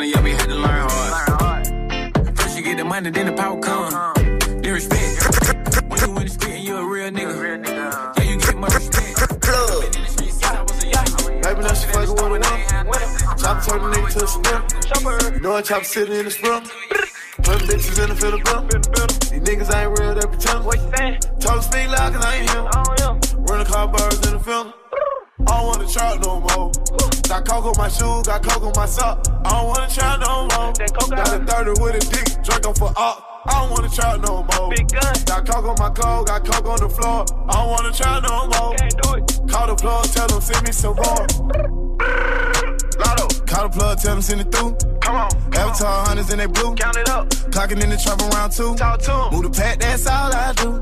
V: We was some beginner, yeah, we had to learn hard. First you get the money, then the power come. Then respect. When you in the street and you a real nigga. Uh. Yeah, you get more respect.
J: Baby, now she fucking with now. Chop turn the nigga to a spin. You know I chop sitting in the sprint. Putting bitches in the field of These niggas ain't real, they pretend. What you saying? Talk speak loud, cause I ain't here. Running car birds in the field. I don't wanna try no more. Got coke on my shoes, got coke on my sock. I don't wanna try no more. Got a 30 with a dick, drinking for up. I don't wanna try no more. Big gun. Got coke on my coat, got coke on the floor. I don't wanna try no more. Can't do it. Call the plug, tell them send me some more. Lotto. Call the plug, tell them send it through. Come on. Avatar hunters in they blue. Count it up. Clocking in the trap around two. Talk to 'em. Move the pack, that's all I do.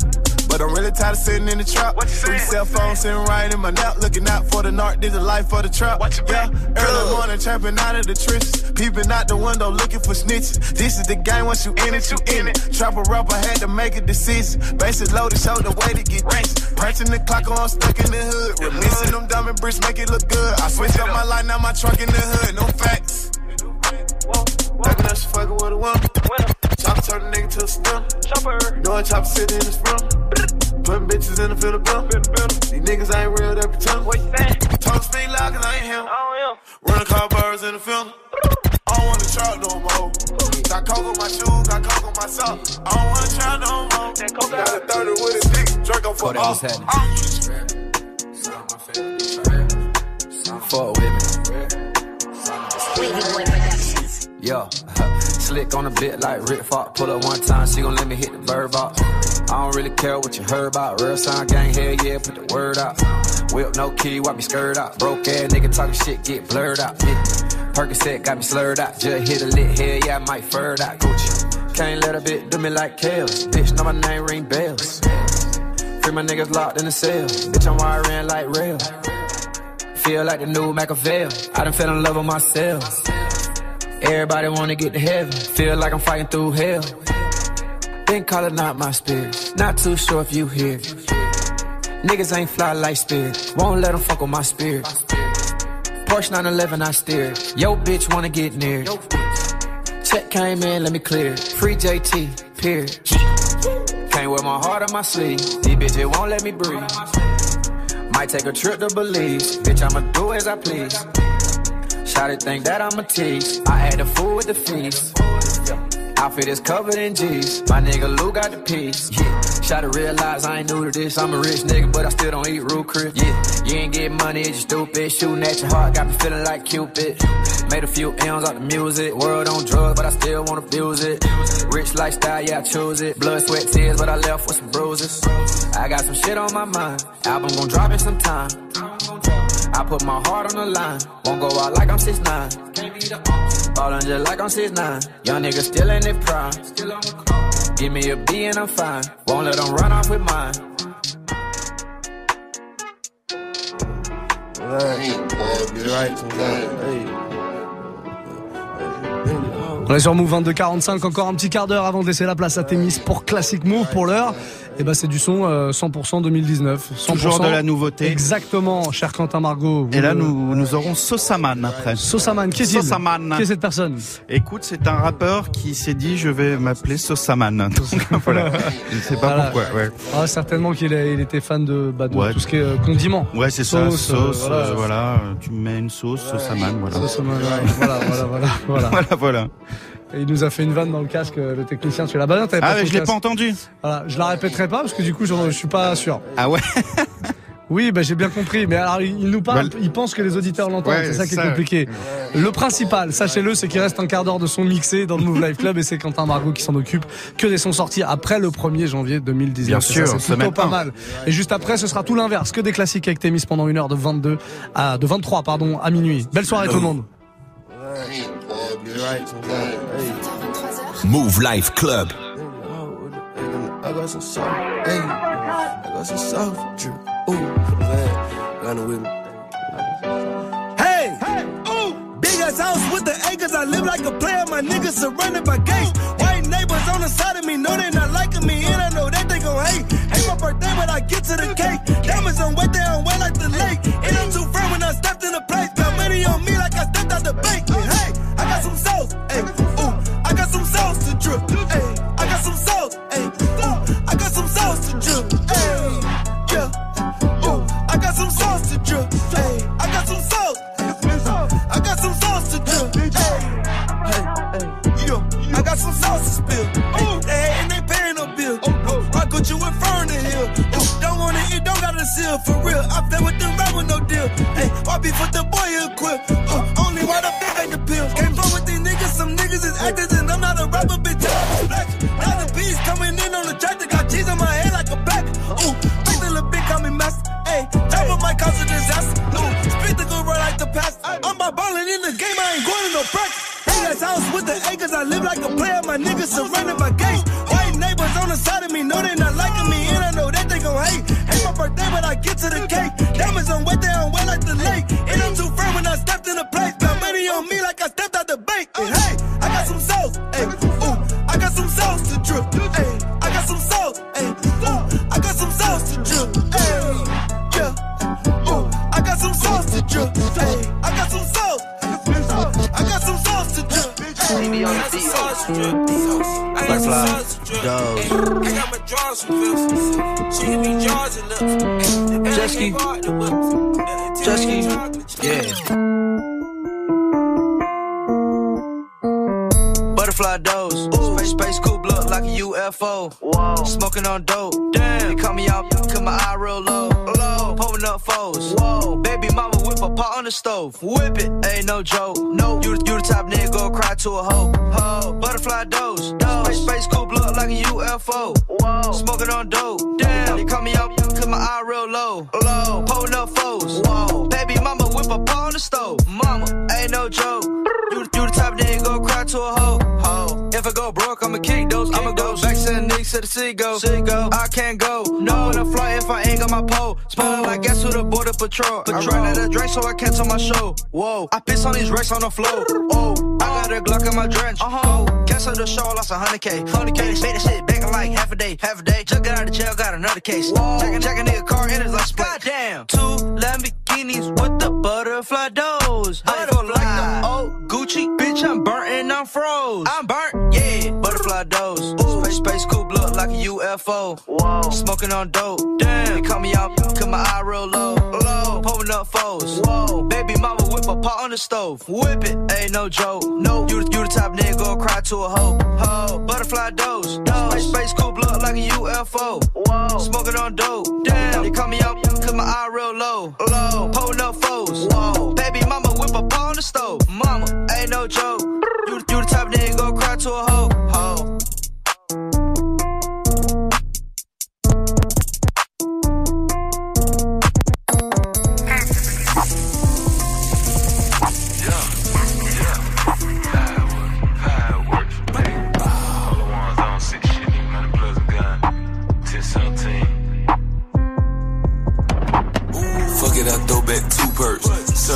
J: But I'm really tired of sitting in the trap. Three cell phones sitting right in my lap, looking out for the north. This is life for the trap. Yeah, early morning trapping out of the trenches, peeping out the window looking for snitches. This is the game. Once you in it, you in it. Trapper rapper had to make a decision. Bases loaded, show the way to get rich. Punching the clock on, stuck in the hood. Releasing them diamond bricks, make it look good. I switch up my life, now my truck in the hood. No facts. Baby, now she fucking with a woman. Chop turn the nigga to a spin. Chopper. You know I chop sitting in the sprint. Putting bitches in the field of bill. These niggas ain't real, they pretend. What you saying? Talk speak loud, cause I ain't him. Running car birds in the field. I don't wanna try no more. Got coke on my shoes, got coke on my sock. I don't wanna try no more. Got a 30 with a dick, drink on for
W: Kodak,
J: all.
W: what's happening? Oh. Fuck with me. Yo, slick on a bit like Rick Fox. Pull up one time, she gon' let me hit the bird box. I don't really care what you heard about. Real sound gang, hell yeah, put the word out. Whip no key, wipe me skirt out. Broke ass nigga talking shit, get blurred out. Yeah. Percocet got me slurred out. Just hit a lit, hell yeah, I might furred out. Gucci. Can't let a bit do me like Kales. Bitch, know my name ring bells. Free my niggas locked in the cell. Bitch, I'm wiring like rail. Feel like the new Machiavelli. I done fell in love with myself. Everybody wanna get to heaven. Feel like I'm fighting through hell. Been calling out my spirit. Not too sure if you hear. Niggas ain't fly like spirit. Won't let them fuck with my spirit. Porsche 911, I steer. Yo, bitch wanna get near. Check came in, let me clear. Free JT, period. Can't wear my heart on my sleeve. These bitches won't let me breathe. Might take a trip to Belize. Bitch, I'ma do as I please. Shawty think that I'm a tease. I had the fool with the feast. Outfit is covered in G's. My nigga Lou got the piece. Yeah. Shawty realize I ain't new to this. I'm a rich nigga, but I still don't eat root Chris. Yeah. You ain't get money, it's just stupid. Shooting at your heart, got me feeling like Cupid. Made a few M's out the music. World on drugs, but I still wanna fuse it. Rich lifestyle, yeah, I choose it. Blood, sweat, tears, but I left with some bruises. I got some shit on my mind. Album gon' drop in some time. I put my heart on the line. Won't go out like I'm 6'9. Ballin' just like I'm 6'9. Young nigga still in their prime. Give me a B and I'm fine. Won't let them run off with mine.
B: On est sur Move 2245, encore un petit quart d'heure avant de laisser la place à Témis pour Classic Move pour l'heure. Et ben c'est du son euh, 100% 2019. 100%
C: Toujours de la nouveauté.
B: Exactement, cher Quentin Margot.
C: Et là, nous, nous aurons Sosaman après.
B: Sosaman, qui est-il
C: Sosaman.
B: Qui est cette personne
C: Écoute, c'est un rappeur qui s'est dit je vais m'appeler Sosaman. Donc voilà, je ne sais pas
B: Voilà.
C: pourquoi. Ouais,
B: Ah, certainement qu'il est- il était fan de, bah, de
C: Ouais.
B: tout ce qui est euh, condiment.
C: ouais c'est ça,
B: Sauce,
C: sauce,
B: euh, voilà.
C: voilà. euh, Tu mets une sauce, Sosaman, voilà.
B: Sosaman, voilà, voilà, voilà, voilà.
C: voilà, voilà.
B: Et il nous a fait une vanne dans le casque, euh, le technicien. Tu l'as pas bien t'avais
C: Ah,
B: ton
C: mais je l'ai pas entendu.
B: Voilà, je la répéterai pas parce que du coup, je, suis pas sûr.
C: Ah ouais
B: Oui, bah, j'ai bien compris. Mais alors, il nous parle,
C: Bah,
B: il pense que les auditeurs l'entendent.
C: Ouais,
B: c'est ça qui est
C: ça,
B: compliqué. Le principal, sachez-le, c'est qu'il reste un quart d'heure de son mixé dans le Move Live Club et c'est Quentin Margot qui s'en occupe. Que des sons sortis après le 1er janvier 2019.
C: Bien
B: C'est
C: sûr,
B: c'est plutôt pas mal. Et juste après, ce sera tout l'inverse. Que des classiques avec Témis pendant une heure de 22 à, de 23, pardon, à minuit. Belle soirée tout le monde.
X: Mouv' Live Club.
K: I got some soft, hey. I got some soft drip. Ooh, man, got it with me.
R: Hey, ooh, big ass house with the acres. I live like a player. My niggas surrounded by gates. White neighbors on the side of me know they not liking me, and I know that they gon' hate. Ain't my birthday, but I get to the cake. Diamonds on wet, they on wet like the lake. And I'm too firm when I stepped in the place. Got money on me like I stepped out the bank. Hey, I got some sauce. Hey, ooh, I got some sauce to drip. Hey, I got some sauce. Hey, ooh, I got some sauce to drip. Seal for real. I fell with them rap with no deal. Hey, why be for the boy equipped? Uh, only why the big ain't the pills. Can't fuck with these niggas, some niggas is actors, and I'm not a rapper, bitch. I'm splash. Now the beats coming in on the track, they got cheese on my head like a back. Ooh, make the little bitch call me master. Hey, driver might cause a disaster. Ooh, spit the good run like the past. I'm about ballin' in the game, I ain't going to no practice. Big ass house with the acres, I live like a player. My niggas surrounded by gates. White neighbors on the side of me know they not liking me, cake. Diamonds on wet, they on wet like the lake. And I'm too firm when I stepped in the place. Got money on me like I stepped out the bank. And hey, I got some sauce. Hey, ooh, I got some sauce to drip. Hey, I got some sauce. Hey, ooh, I got some sauce to drip. Hey, yeah. Ooh, I got some sauce to drip. Hey, I got some sauce. I got some sauce to drip. Hey, I got some sauce to drip. I got some sauce to drip. I got my drawers from Phil's.
W: Ski. Jet ski. Yeah. Butterfly dose. Space, space coupe look like a UFO. Whoa. Smoking on dope. Damn. They call me out, cause my eye real low. Low. Pulling up foes. Whoa. Baby mama whip a pot on the stove. Whip it. Ain't no joke. No. You, you the type nigga go cry to a hoe. Ho. Butterfly dose. dose. Space, space coupe look like a UFO. Whoa. Smoking on dope. Damn. They call me out, cause my eye real low. Low. Ain't joke. You, you the type nigga go cry to a hoe. Ho. If I go broke, I'ma kick those. I'ma go back to the niggas to the sea go. I can't go. No in a flight if I ain't got my pole. Smelling like gas with the border patrol. I ran out of drink so I can't tell my show. Whoa. I piss on these racks on the floor. Oh. I got a Glock in my drench. Uh-huh. Guess Cancel the show, I lost a hundred K. Hundred K. Made that shit back in like half a day. Half a day. Just got out of jail, got another case. Check, check a nigga car in his like Goddamn. Two Lamborghinis with the butterfly doors. Butterfly. like the old Gucci. Bitch, I'm burnt and I'm froze. I'm burnt, yeah. Butterfly dose. Space, space coupe look
X: like a UFO. Whoa. Smoking on dope. Damn. They call me out, cause my eye real low. Low. Pulling up foes. Whoa. Baby mama whip a pot on the stove. Whip it. Ain't no joke. No. You, you the type nigga go cry to a hoe. Ho. Butterfly dose. Dose. Space, space cool blood like a UFO. Whoa. Smoking on dope. Damn. They call me out, cause my eye real low. Low. Pulling up foes. Whoa. Baby mama whip pot on the stove. Mama. Ain't no joke. You, you the type nigga go cry to a hoe.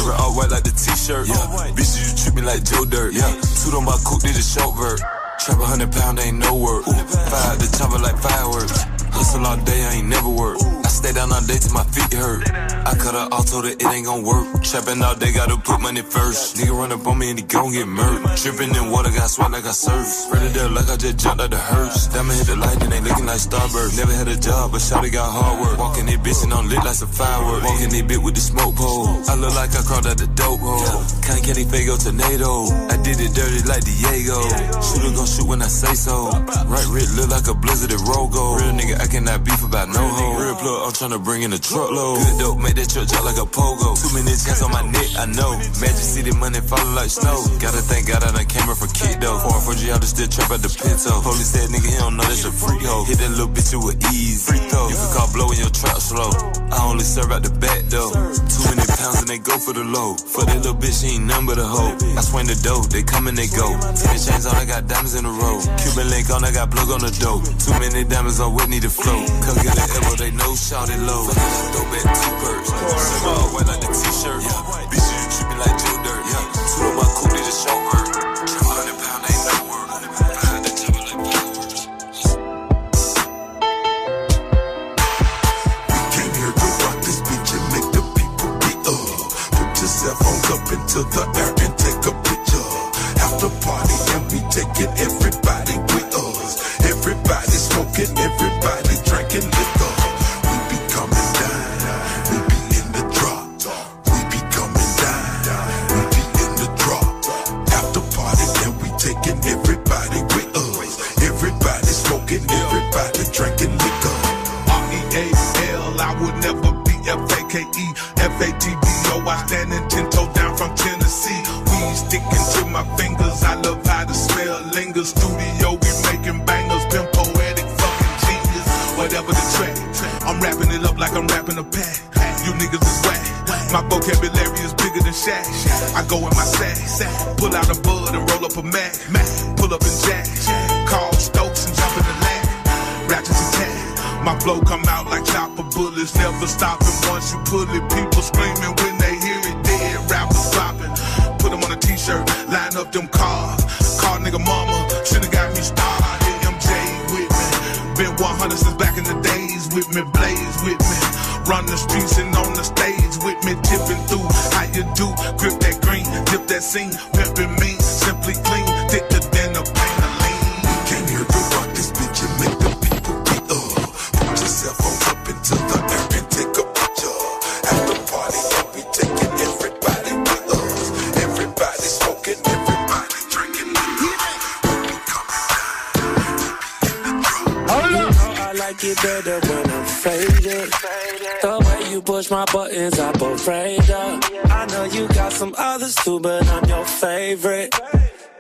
K: Serve it all white like the t-shirt. Yeah. Bitches, you treat me like Joe Dirt. Yeah. Two on my coupe, did a short vert. Trap a hundred pound, ain't no work. Fire the chopper like fireworks. Hustle all day, I ain't never work. Stay down all day till my feet hurt. I cut her off, told her it ain't gon' work. Trapping all day, gotta put money first. Nigga run up on me and he gon' get murked. Tripping in water, got sweat like I surf. Spread it up like I just jumped out the hearse. Diamond hit the light and they looking like Starburst. Never had a job, but shawty got hard work. Walking this bitch and I'm lit like some fireworks. Walking this bitch with the smoke pole. I look like I crawled out the dope hole. Kinda Kenny Fago tornado. I did it dirty like Diego. Shooter gon' shoot when I say so. Right wrist look like a blizzard at Rogo. Real nigga, I cannot beef about no hoe. Real plug, Tryna bring in a truckload. Good dope, make that truck drop like a pogo. Too many chains on my neck, I know. Magic City money falling like snow. Gotta thank God I done camera for kid though. Foreign for G, I just still trap at the pinto. Police said nigga, he don't know that's a free hoe. Hit that little bitch with ease. Free throw. You can call blowing your trap slow. I only serve out the back though. Too many pounds and they go for the low. For that little bitch, she ain't none but a hoe. I swing the dough, they come and they go. Ten chains on, I got diamonds in a row. Cuban link on, I got plug on the dough. Too many diamonds on Whitney to flow. Come know shout it low. Throw back two birds. Serve all white like the t-shirt. Bitch,
Y: it
O: better when I'm faded. The way you push my buttons, I'm afraid of. I know you got some others too, but I'm your favorite.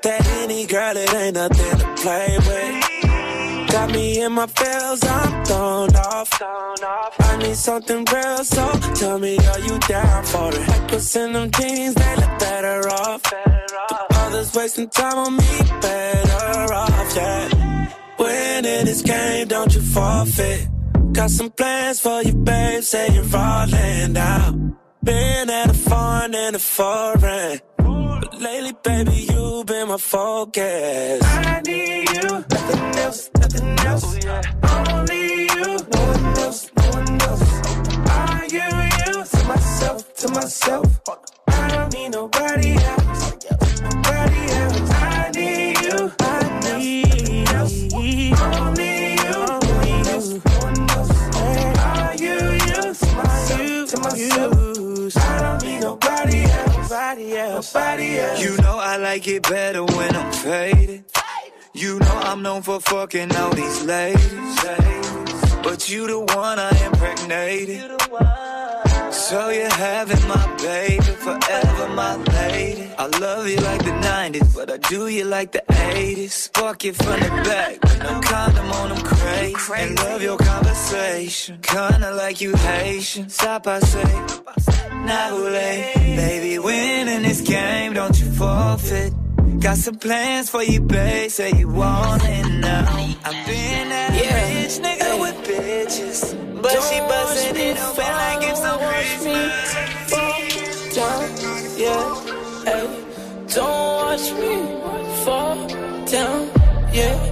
O: That any girl, it ain't nothing to play with. Got me in my feels, I'm thrown off. I need something real, so tell me, are you down for it? Like what's in them jeans, they look better off. The others wasting time on me, better off, yeah. Winning this game, don't you forfeit. Got some plans for you, babe, say you're falling down. Been at a foreign and a foreign. But lately, baby, you've been my focus. I need you, nothing else, nothing else. Only you, no one else, no one else. I give you to myself, to myself. I don't need nobody else, nobody else. I need you, I
L: nobody else. Nobody else. Nobody else.
Z: You know I like it better when I'm faded. You know I'm known for fucking all these ladies. But you the one I impregnated. So you're having my baby forever, my lady. I love you like the 90s, but I do you like the 80s. Fuck you from the back, with no condom on them crazy. And love your conversation, kinda like you Haitian. Stop, I say, Nahule. Baby, winning this game, don't you forfeit. Got some plans for you, babe. Say you want it now. I've been that
L: Yeah.
Z: rich nigga with bitches. But
L: Don't
Z: she bustin' it open like it's
L: me
Z: Christmas.
L: fall down, yeah, hey. Don't watch me fall down, yeah,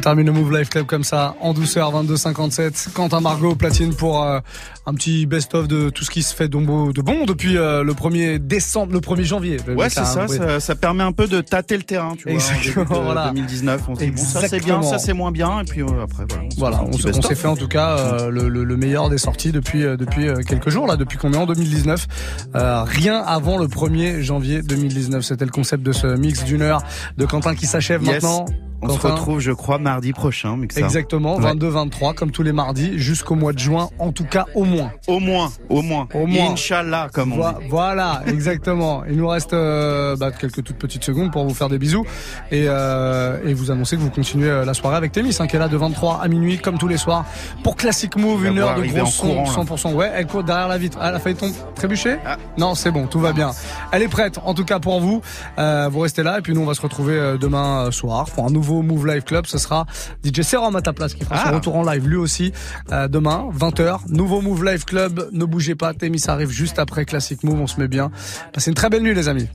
L: on
B: termine le Move Life Club comme ça, en douceur, 22,57. Quentin Margot platine pour euh, un petit best-of de tout ce qui se fait de bon, de bon depuis euh, le 1er décembre, le 1er janvier. Le
C: Ouais,
B: mec
C: c'est ça, ça. ça permet un peu de tâter le terrain, tu vois. en
B: Exactement,
C: de
B: voilà.
C: 2019, on se dit, bon, ça c'est bien, ça c'est moins bien, et puis euh, après, voilà. se
B: Voilà, on on s'est fait en tout cas le, le- le meilleur des sorties depuis depuis quelques jours là, depuis qu'on est en 2019. Euh, rien avant le 1er janvier 2019. C'était le concept de ce mix d'une heure de Quentin qui s'achève
C: Yes.
B: maintenant.
C: On se retrouve, je crois, mardi prochain, Muxa.
B: Exactement,
C: Ouais.
B: 22-23 comme tous les mardis jusqu'au mois de juin, en tout cas au moins.
C: Au moins, au moins.
B: Au moins.
C: Inch'Allah, comme on dit.
B: Voilà, exactement. Il nous reste euh, bah, quelques toutes petites secondes pour vous faire des bisous et, euh, et vous annoncer que vous continuez euh, la soirée avec Témis, hein, qui est là de 23 à minuit, comme tous les soirs, pour Classic Move, une heure de gros son,
C: courant, là.
B: 100%. Ouais, elle court derrière la vitre. Elle a failli tomber, trébucher Non, c'est bon, tout va bien. Elle est prête, en tout cas pour vous. Euh, vous restez là et puis nous on va se retrouver euh, demain soir pour un nouveau Move Live Club. Ce sera DJ Serum à ta place qui fera son
C: Ah.
B: retour en live lui aussi euh, demain 20h. Nouveau Move Live Club. Ne bougez pas, Témis arrive juste après Classic Move. On se met bien. Passez une très belle nuit les amis.